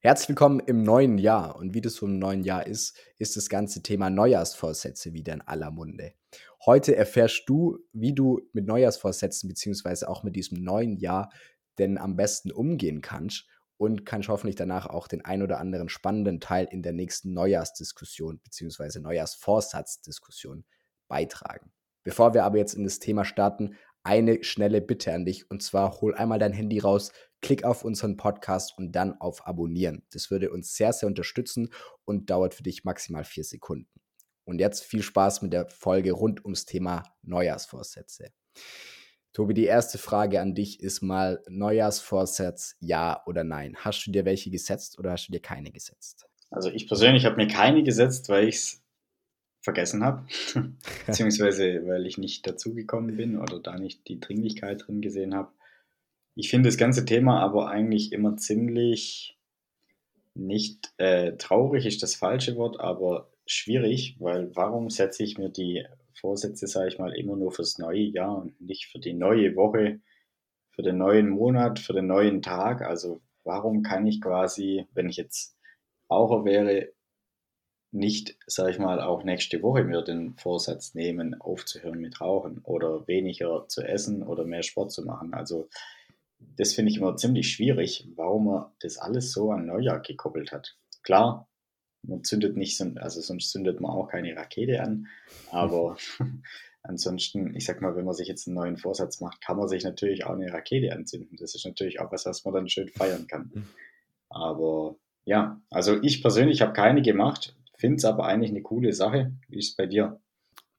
Herzlich willkommen im neuen Jahr. Und wie das so im neuen Jahr ist, ist das ganze Thema Neujahrsvorsätze wieder in aller Munde. Heute erfährst du, wie du mit Neujahrsvorsätzen beziehungsweise auch mit diesem neuen Jahr denn am besten umgehen kannst und kannst hoffentlich danach auch den ein oder anderen spannenden Teil in der nächsten Neujahrsdiskussion beziehungsweise Neujahrsvorsatzdiskussion beitragen. Bevor wir aber jetzt in das Thema starten, eine schnelle Bitte an dich und zwar hol einmal dein Handy raus, klick auf unseren Podcast und dann auf Abonnieren. Das würde uns sehr, sehr unterstützen und dauert für dich maximal vier Sekunden. Und jetzt viel Spaß mit der Folge rund ums Thema Neujahrsvorsätze. Tobi, die erste Frage an dich ist mal Neujahrsvorsatz, ja oder nein? Hast du dir welche gesetzt oder hast du dir keine gesetzt? Also ich persönlich habe mir keine gesetzt, weil ich es vergessen habe, beziehungsweise weil ich nicht dazugekommen bin oder da nicht die Dringlichkeit drin gesehen habe. Ich finde das ganze Thema aber eigentlich immer ziemlich nicht äh, traurig ist das falsche Wort, aber schwierig, weil warum setze ich mir die Vorsätze, sage ich mal, immer nur fürs neue Jahr und nicht für die neue Woche, für den neuen Monat, für den neuen Tag? Also warum kann ich quasi, wenn ich jetzt Raucher wäre, nicht, sage ich mal, auch nächste Woche mir den Vorsatz nehmen, aufzuhören mit Rauchen oder weniger zu essen oder mehr Sport zu machen. Also das finde ich immer ziemlich schwierig, warum man das alles so an Neujahr gekoppelt hat. Klar, man zündet nicht so, also sonst zündet man auch keine Rakete an, aber ansonsten, ich sag mal, wenn man sich jetzt einen neuen Vorsatz macht, kann man sich natürlich auch eine Rakete anzünden. Das ist natürlich auch was, was man dann schön feiern kann. Mhm. Aber ja, also ich persönlich habe keine gemacht. Finde es aber eigentlich eine coole Sache. Wie ist es bei dir?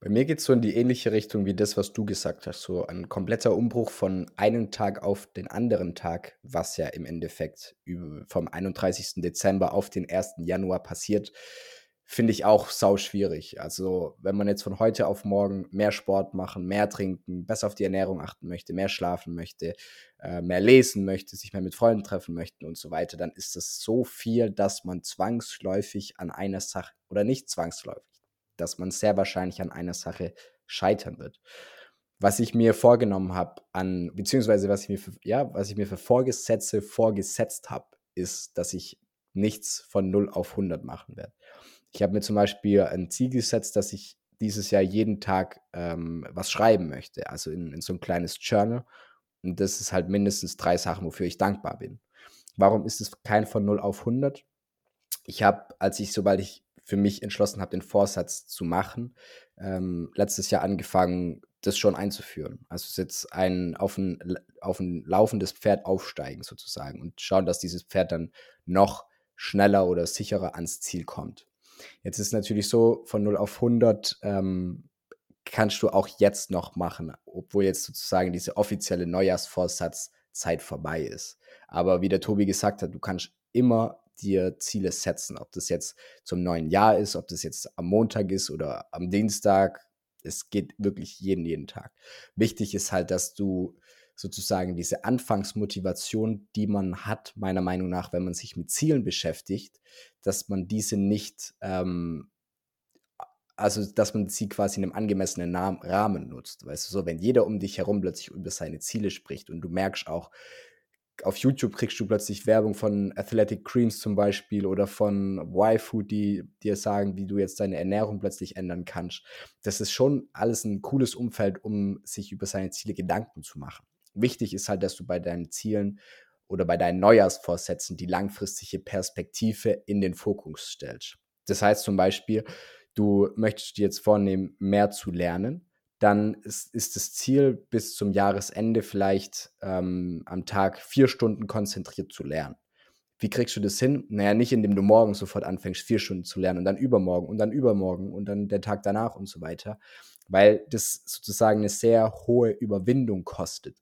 Bei mir geht es so in die ähnliche Richtung wie das, was du gesagt hast. So ein kompletter Umbruch von einem Tag auf den anderen Tag, was ja im Endeffekt vom 31. Dezember auf den 1. Januar passiert, finde ich auch sau schwierig. Also, wenn man jetzt von heute auf morgen mehr Sport machen, mehr trinken, besser auf die Ernährung achten möchte, mehr schlafen möchte, äh, mehr lesen möchte, sich mehr mit Freunden treffen möchte und so weiter, dann ist das so viel, dass man zwangsläufig an einer Sache oder nicht zwangsläufig, dass man sehr wahrscheinlich an einer Sache scheitern wird. Was ich mir vorgenommen habe an, beziehungsweise was ich mir für, ja, was ich mir für Vorgesetze vorgesetzt habe, ist, dass ich nichts von 0 auf 100 machen werde. Ich habe mir zum Beispiel ein Ziel gesetzt, dass ich dieses Jahr jeden Tag ähm, was schreiben möchte, also in, in so ein kleines Journal. Und das ist halt mindestens drei Sachen, wofür ich dankbar bin. Warum ist es kein von 0 auf 100? Ich habe, als ich, sobald ich für mich entschlossen habe, den Vorsatz zu machen, ähm, letztes Jahr angefangen, das schon einzuführen. Also es ist jetzt ein auf ein, auf ein laufendes Pferd aufsteigen sozusagen und schauen, dass dieses Pferd dann noch schneller oder sicherer ans Ziel kommt. Jetzt ist natürlich so, von 0 auf 100 ähm, kannst du auch jetzt noch machen, obwohl jetzt sozusagen diese offizielle Neujahrsvorsatzzeit vorbei ist. Aber wie der Tobi gesagt hat, du kannst immer dir Ziele setzen, ob das jetzt zum neuen Jahr ist, ob das jetzt am Montag ist oder am Dienstag. Es geht wirklich jeden, jeden Tag. Wichtig ist halt, dass du sozusagen diese Anfangsmotivation, die man hat, meiner Meinung nach, wenn man sich mit Zielen beschäftigt, dass man diese nicht, ähm, also dass man sie quasi in einem angemessenen Rahmen nutzt. Weißt du, so, wenn jeder um dich herum plötzlich über seine Ziele spricht und du merkst auch, auf YouTube kriegst du plötzlich Werbung von Athletic Greens zum Beispiel oder von Y-Food, die dir sagen, wie du jetzt deine Ernährung plötzlich ändern kannst. Das ist schon alles ein cooles Umfeld, um sich über seine Ziele Gedanken zu machen. Wichtig ist halt, dass du bei deinen Zielen oder bei deinen Neujahrsvorsätzen die langfristige Perspektive in den Fokus stellst. Das heißt zum Beispiel, du möchtest dir jetzt vornehmen, mehr zu lernen, dann ist, ist das Ziel bis zum Jahresende vielleicht ähm, am Tag vier Stunden konzentriert zu lernen. Wie kriegst du das hin? Naja, nicht indem du morgen sofort anfängst, vier Stunden zu lernen und dann übermorgen und dann übermorgen und dann der Tag danach und so weiter, weil das sozusagen eine sehr hohe Überwindung kostet.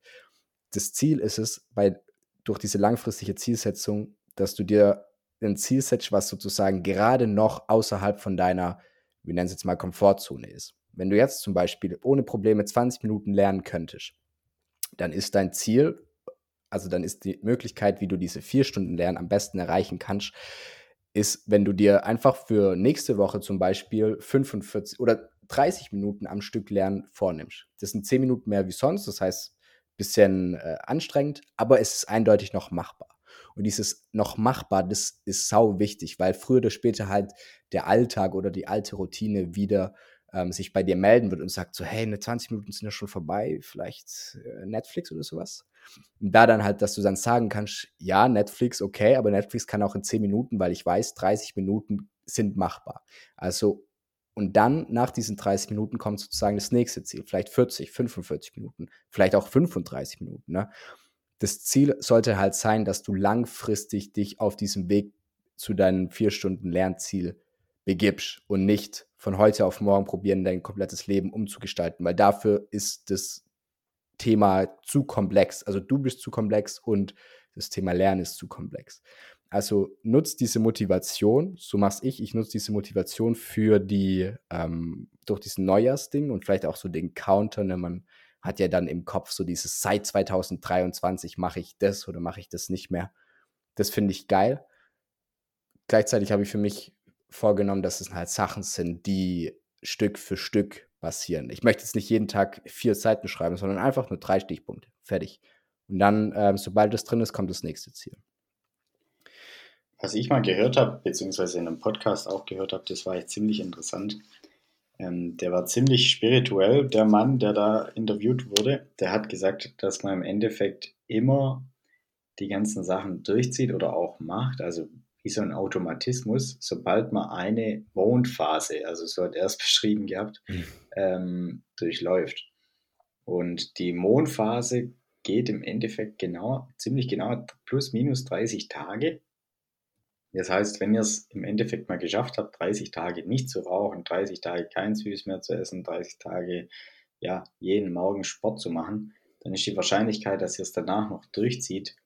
Das Ziel ist es, bei, durch diese langfristige Zielsetzung, dass du dir ein Ziel setzt, was sozusagen gerade noch außerhalb von deiner, wir nennen es jetzt mal Komfortzone ist. Wenn du jetzt zum Beispiel ohne Probleme 20 Minuten lernen könntest, dann ist dein Ziel, also dann ist die Möglichkeit, wie du diese vier Stunden Lernen am besten erreichen kannst, ist, wenn du dir einfach für nächste Woche zum Beispiel 45 oder 30 Minuten am Stück Lernen vornimmst. Das sind 10 Minuten mehr wie sonst, das heißt, bisschen äh, anstrengend, aber es ist eindeutig noch machbar. Und dieses noch machbar, das ist sau wichtig, weil früher oder später halt der Alltag oder die alte Routine wieder ähm, sich bei dir melden wird und sagt so, hey, ne 20 Minuten sind ja schon vorbei, vielleicht äh, Netflix oder sowas. Und da dann halt, dass du dann sagen kannst, ja, Netflix, okay, aber Netflix kann auch in 10 Minuten, weil ich weiß, 30 Minuten sind machbar. Also, und dann nach diesen 30 Minuten kommt sozusagen das nächste Ziel, vielleicht 40, 45 Minuten, vielleicht auch 35 Minuten. Ne? Das Ziel sollte halt sein, dass du langfristig dich auf diesem Weg zu deinem vier Stunden Lernziel begibst und nicht von heute auf morgen probieren, dein komplettes Leben umzugestalten, weil dafür ist das Thema zu komplex. Also du bist zu komplex und das Thema Lernen ist zu komplex. Also nutzt diese Motivation, so mach's ich, ich nutze diese Motivation für die, ähm, durch diesen Neujahrsding und vielleicht auch so den Counter, ne, man hat ja dann im Kopf so dieses, seit 2023 mache ich das oder mache ich das nicht mehr. Das finde ich geil. Gleichzeitig habe ich für mich vorgenommen, dass es halt Sachen sind, die Stück für Stück passieren. Ich möchte jetzt nicht jeden Tag vier Seiten schreiben, sondern einfach nur drei Stichpunkte. Fertig. Und dann, äh, sobald das drin ist, kommt das nächste Ziel. Was ich mal gehört habe, beziehungsweise in einem Podcast auch gehört habe, das war echt ziemlich interessant. Ähm, der war ziemlich spirituell, der Mann, der da interviewt wurde. Der hat gesagt, dass man im Endeffekt immer die ganzen Sachen durchzieht oder auch macht. Also wie so ein Automatismus, sobald man eine Mondphase, also so hat er es beschrieben gehabt, mhm. ähm, durchläuft. Und die Mondphase geht im Endeffekt genau, ziemlich genau plus minus 30 Tage. Das heißt, wenn ihr es im Endeffekt mal geschafft habt, 30 Tage nicht zu rauchen, 30 Tage kein Süß mehr zu essen, 30 Tage ja, jeden Morgen Sport zu machen, dann ist die Wahrscheinlichkeit, dass ihr es danach noch durchzieht,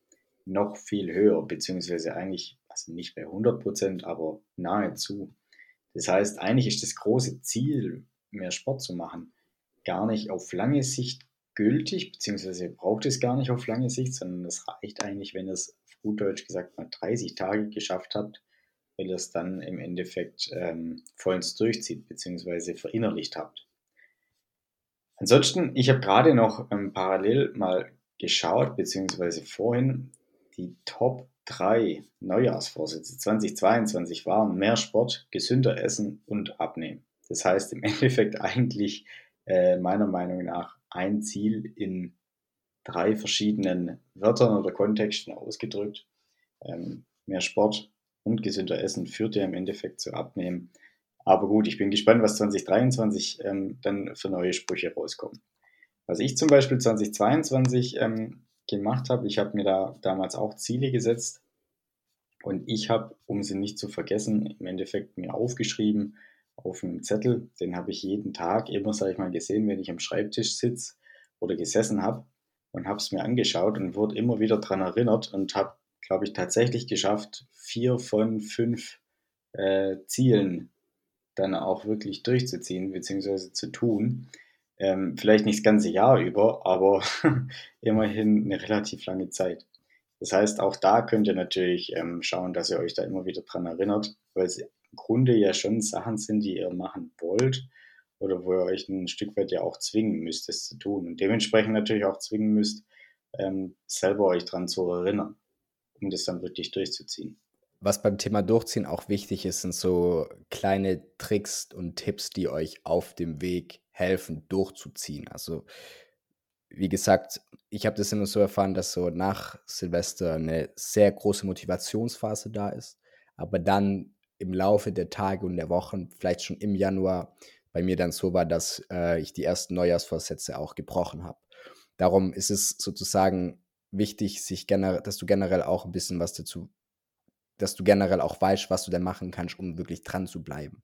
noch viel höher, beziehungsweise eigentlich also nicht bei 100 Prozent, aber nahezu. Das heißt, eigentlich ist das große Ziel, mehr Sport zu machen, gar nicht auf lange Sicht gültig, beziehungsweise braucht es gar nicht auf lange Sicht, sondern es reicht eigentlich, wenn es auf gut Deutsch gesagt mal 30 Tage geschafft habt, weil ihr es dann im Endeffekt ähm, vollends durchzieht, beziehungsweise verinnerlicht habt. Ansonsten, ich habe gerade noch ähm, parallel mal geschaut, beziehungsweise vorhin die Top drei Neujahrsvorsätze 2022 waren mehr Sport, gesünder essen und abnehmen. Das heißt im Endeffekt eigentlich äh, meiner Meinung nach ein Ziel in drei verschiedenen Wörtern oder Kontexten ausgedrückt. Ähm, mehr Sport und gesünder Essen führt ja im Endeffekt zu Abnehmen. Aber gut, ich bin gespannt, was 2023 ähm, dann für neue Sprüche rauskommen. Was ich zum Beispiel 2022 ähm, gemacht habe. Ich habe mir da damals auch Ziele gesetzt und ich habe, um sie nicht zu vergessen, im Endeffekt mir aufgeschrieben auf einem Zettel. Den habe ich jeden Tag immer, sage ich mal, gesehen, wenn ich am Schreibtisch sitze oder gesessen habe und habe es mir angeschaut und wurde immer wieder daran erinnert und habe, glaube ich, tatsächlich geschafft, vier von fünf äh, Zielen dann auch wirklich durchzuziehen bzw. zu tun. Ähm, vielleicht nicht das ganze Jahr über, aber immerhin eine relativ lange Zeit. Das heißt, auch da könnt ihr natürlich ähm, schauen, dass ihr euch da immer wieder dran erinnert, weil es im Grunde ja schon Sachen sind, die ihr machen wollt oder wo ihr euch ein Stück weit ja auch zwingen müsst, es zu tun. Und dementsprechend natürlich auch zwingen müsst, ähm, selber euch dran zu erinnern, um das dann wirklich durchzuziehen. Was beim Thema Durchziehen auch wichtig ist, sind so kleine Tricks und Tipps, die euch auf dem Weg helfen, durchzuziehen. Also, wie gesagt, ich habe das immer so erfahren, dass so nach Silvester eine sehr große Motivationsphase da ist, aber dann im Laufe der Tage und der Wochen, vielleicht schon im Januar, bei mir dann so war, dass äh, ich die ersten Neujahrsvorsätze auch gebrochen habe. Darum ist es sozusagen wichtig, sich dass du generell auch ein bisschen was dazu, dass du generell auch weißt, was du denn machen kannst, um wirklich dran zu bleiben.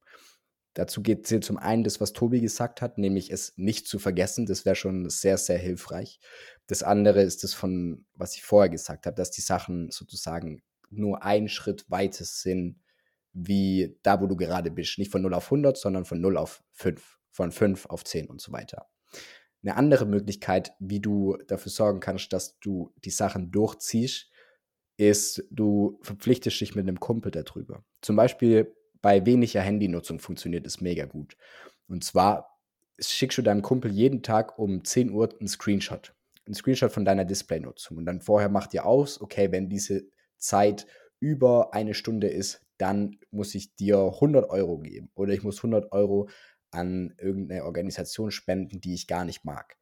Dazu geht zählt zum einen das, was Tobi gesagt hat, nämlich es nicht zu vergessen. Das wäre schon sehr, sehr hilfreich. Das andere ist das von, was ich vorher gesagt habe, dass die Sachen sozusagen nur einen Schritt weiter sind, wie da, wo du gerade bist. Nicht von 0 auf 100, sondern von 0 auf 5, von 5 auf 10 und so weiter. Eine andere Möglichkeit, wie du dafür sorgen kannst, dass du die Sachen durchziehst, ist, du verpflichtest dich mit einem Kumpel darüber. Zum Beispiel bei weniger Handynutzung funktioniert es mega gut. Und zwar schickst du deinem Kumpel jeden Tag um 10 Uhr einen Screenshot. Einen Screenshot von deiner Displaynutzung. Und dann vorher macht ihr aus, okay, wenn diese Zeit über eine Stunde ist, dann muss ich dir 100 Euro geben oder ich muss 100 Euro an irgendeine Organisation spenden, die ich gar nicht mag.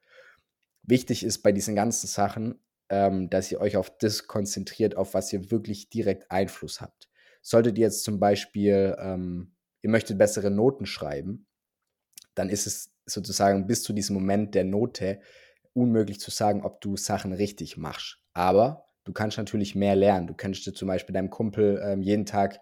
Wichtig ist bei diesen ganzen Sachen, ähm, dass ihr euch auf das konzentriert, auf was ihr wirklich direkt Einfluss habt. Solltet ihr jetzt zum Beispiel, ähm, ihr möchtet bessere Noten schreiben, dann ist es sozusagen bis zu diesem Moment der Note unmöglich zu sagen, ob du Sachen richtig machst. Aber du kannst natürlich mehr lernen. Du könntest zum Beispiel deinem Kumpel ähm, jeden Tag,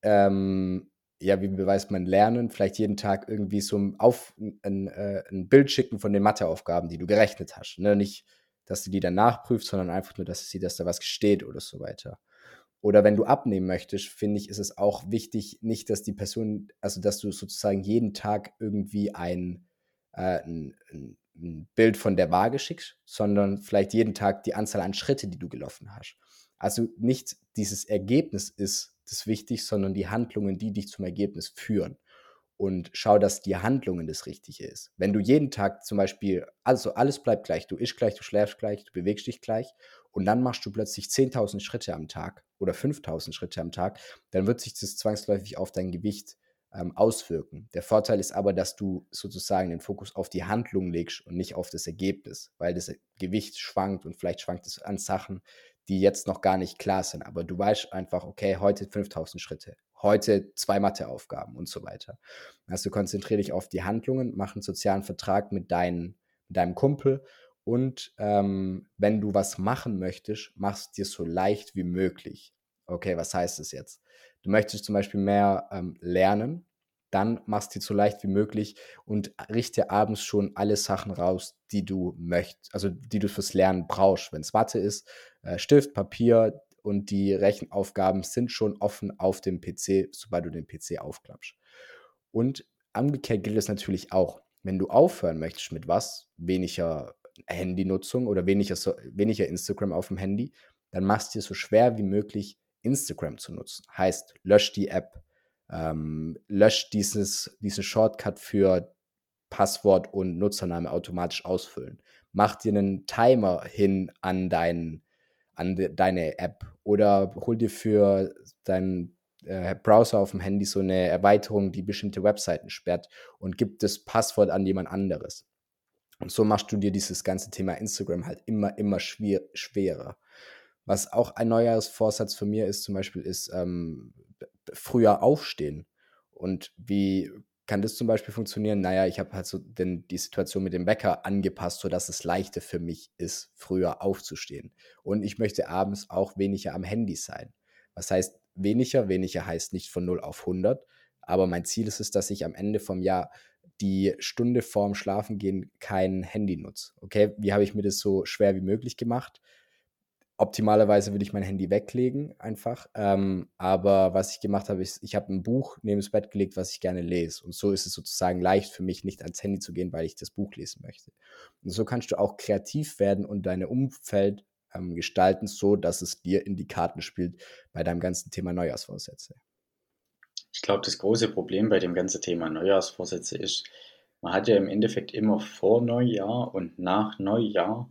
ähm, ja, wie beweist man lernen, vielleicht jeden Tag irgendwie so ein, auf, ein, äh, ein Bild schicken von den Matheaufgaben, die du gerechnet hast. Ne? Nicht, dass du die dann nachprüfst, sondern einfach nur, dass siehst, dass da was steht oder so weiter. Oder wenn du abnehmen möchtest, finde ich, ist es auch wichtig, nicht, dass die Person, also dass du sozusagen jeden Tag irgendwie ein, äh, ein, ein, Bild von der Waage schickst, sondern vielleicht jeden Tag die Anzahl an Schritte, die du gelaufen hast. Also nicht dieses Ergebnis ist das wichtig, sondern die Handlungen, die dich zum Ergebnis führen. Und schau, dass die Handlungen das Richtige ist. Wenn du jeden Tag zum Beispiel, also alles bleibt gleich, du ischst gleich, du schläfst gleich, du bewegst dich gleich und dann machst du plötzlich 10.000 Schritte am Tag oder 5.000 Schritte am Tag, dann wird sich das zwangsläufig auf dein Gewicht ähm, auswirken. Der Vorteil ist aber, dass du sozusagen den Fokus auf die Handlung legst und nicht auf das Ergebnis, weil das Gewicht schwankt und vielleicht schwankt es an Sachen, die jetzt noch gar nicht klar sind. Aber du weißt einfach, okay, heute 5000 Schritte, heute zwei Matheaufgaben und so weiter. Also konzentriere dich auf die Handlungen, mach einen sozialen Vertrag mit, dein, mit deinem Kumpel und ähm, wenn du was machen möchtest, mach es dir so leicht wie möglich. Okay, was heißt das jetzt? Du möchtest zum Beispiel mehr ähm, lernen, dann machst du dir so leicht wie möglich und richte abends schon alle Sachen raus, die du möchtest, also die du fürs Lernen brauchst. Wenn es Mathe ist, äh, Stift, Papier und die Rechenaufgaben sind schon offen auf dem PC, sobald du den PC aufklappst. Und umgekehrt gilt es natürlich auch, wenn du aufhören möchtest mit was, weniger Handynutzung oder weniger, weniger Instagram auf dem Handy, dann machst du dir so schwer wie möglich Instagram zu nutzen. Heißt, lösch die App, ähm, lösch dieses, diesen Shortcut für Passwort und Nutzername automatisch ausfüllen. Mach dir einen Timer hin an, dein, an de, deine App oder hol dir für deinen äh, Browser auf dem Handy so eine Erweiterung, die bestimmte Webseiten sperrt und gib das Passwort an jemand anderes. Und so machst du dir dieses ganze Thema Instagram halt immer, immer schwer, schwerer. Was auch ein Neujahrsvorsatz für mir ist, zum Beispiel, ist ähm, früher aufstehen. Und wie kann das zum Beispiel funktionieren? Naja, ich habe halt so den, die Situation mit dem Wecker angepasst, sodass es leichter für mich ist, früher aufzustehen. Und ich möchte abends auch weniger am Handy sein. Was heißt weniger? Weniger heißt nicht von 0 auf 100. Aber mein Ziel ist es, dass ich am Ende vom Jahr die Stunde vorm Schlafengehen kein Handy nutze. Okay, wie habe ich mir das so schwer wie möglich gemacht? Optimalerweise würde ich mein Handy weglegen, einfach. Ähm, aber was ich gemacht habe, ist, ich habe ein Buch neben das Bett gelegt, was ich gerne lese. Und so ist es sozusagen leicht für mich, nicht ans Handy zu gehen, weil ich das Buch lesen möchte. Und so kannst du auch kreativ werden und dein Umfeld ähm, gestalten, so dass es dir in die Karten spielt bei deinem ganzen Thema Neujahrsvorsätze. Ich glaube, das große Problem bei dem ganzen Thema Neujahrsvorsätze ist, man hat ja im Endeffekt immer vor Neujahr und nach Neujahr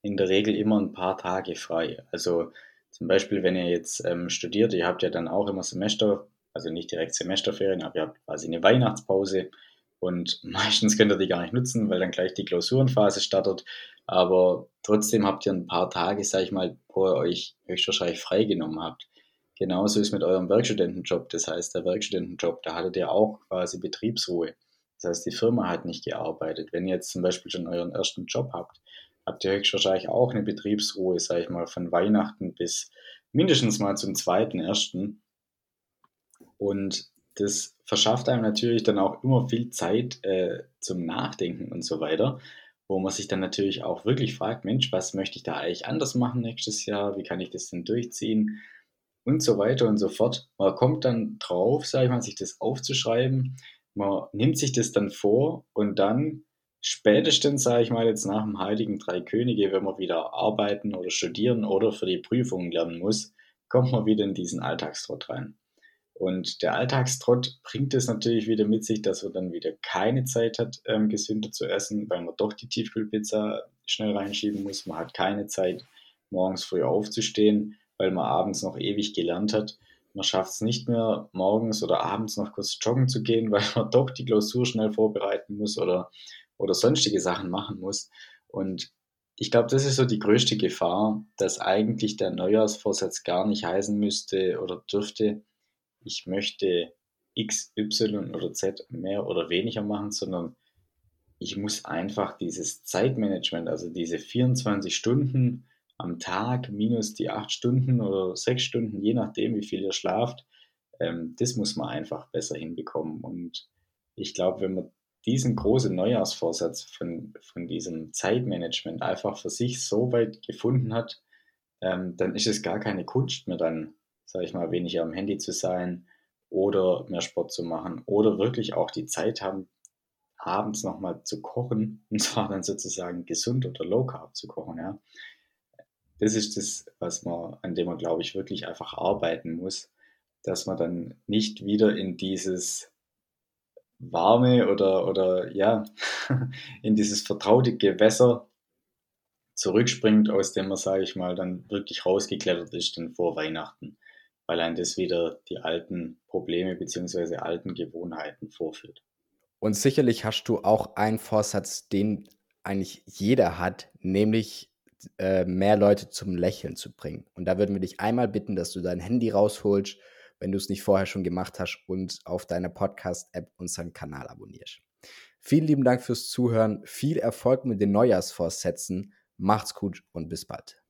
in der Regel immer ein paar Tage frei. Also zum Beispiel, wenn ihr jetzt ähm, studiert, ihr habt ja dann auch immer Semester, also nicht direkt Semesterferien, aber ihr habt quasi eine Weihnachtspause und meistens könnt ihr die gar nicht nutzen, weil dann gleich die Klausurenphase startet. Aber trotzdem habt ihr ein paar Tage, sag ich mal, wo ihr euch höchstwahrscheinlich freigenommen habt. Genauso ist mit eurem Werkstudentenjob. Das heißt, der Werkstudentenjob, da hattet ihr auch quasi Betriebsruhe. Das heißt, die Firma hat nicht gearbeitet. Wenn ihr jetzt zum Beispiel schon euren ersten Job habt, habt ihr höchstwahrscheinlich auch eine Betriebsruhe, sage ich mal, von Weihnachten bis mindestens mal zum zweiten, ersten. Und das verschafft einem natürlich dann auch immer viel Zeit äh, zum Nachdenken und so weiter, wo man sich dann natürlich auch wirklich fragt, Mensch, was möchte ich da eigentlich anders machen nächstes Jahr? Wie kann ich das denn durchziehen? Und so weiter und so fort. Man kommt dann drauf, sage ich mal, sich das aufzuschreiben. Man nimmt sich das dann vor und dann spätestens, sage ich mal, jetzt nach dem Heiligen Drei Könige, wenn man wieder arbeiten oder studieren oder für die Prüfungen lernen muss, kommt man wieder in diesen Alltagstrott rein. Und der Alltagstrott bringt es natürlich wieder mit sich, dass man dann wieder keine Zeit hat, ähm, gesünder zu essen, weil man doch die Tiefkühlpizza schnell reinschieben muss. Man hat keine Zeit, morgens früh aufzustehen weil man abends noch ewig gelernt hat. Man schafft es nicht mehr, morgens oder abends noch kurz joggen zu gehen, weil man doch die Klausur schnell vorbereiten muss oder, oder sonstige Sachen machen muss. Und ich glaube, das ist so die größte Gefahr, dass eigentlich der Neujahrsvorsatz gar nicht heißen müsste oder dürfte, ich möchte X, Y oder Z mehr oder weniger machen, sondern ich muss einfach dieses Zeitmanagement, also diese 24 Stunden am Tag minus die 8 Stunden oder 6 Stunden, je nachdem, wie viel ihr schlaft, ähm, das muss man einfach besser hinbekommen. Und ich glaube, wenn man diesen großen Neujahrsvorsatz von, von diesem Zeitmanagement einfach für sich so weit gefunden hat, ähm, dann ist es gar keine Kunst mehr dann, sage ich mal, weniger am Handy zu sein oder mehr Sport zu machen oder wirklich auch die Zeit haben, abends nochmal zu kochen und zwar dann sozusagen gesund oder low carb zu kochen. Ja. Das ist das, was man, an dem man, glaube ich, wirklich einfach arbeiten muss, dass man dann nicht wieder in dieses warme oder, oder ja, in dieses vertraute Gewässer zurückspringt, aus dem man, sage ich mal, dann wirklich rausgeklettert ist, dann vor Weihnachten, weil ein das wieder die alten Probleme bzw. alten Gewohnheiten vorführt. Und sicherlich hast du auch einen Vorsatz, den eigentlich jeder hat, nämlich äh, mehr Leute zum Lächeln zu bringen. Und da würden wir dich einmal bitten, dass du dein Handy rausholst wenn du es nicht vorher schon gemacht hast und auf deiner Podcast-App unseren Kanal abonnierst. Vielen lieben Dank fürs Zuhören. Viel Erfolg mit den Neujahrsvorsätzen. Macht's gut und bis bald.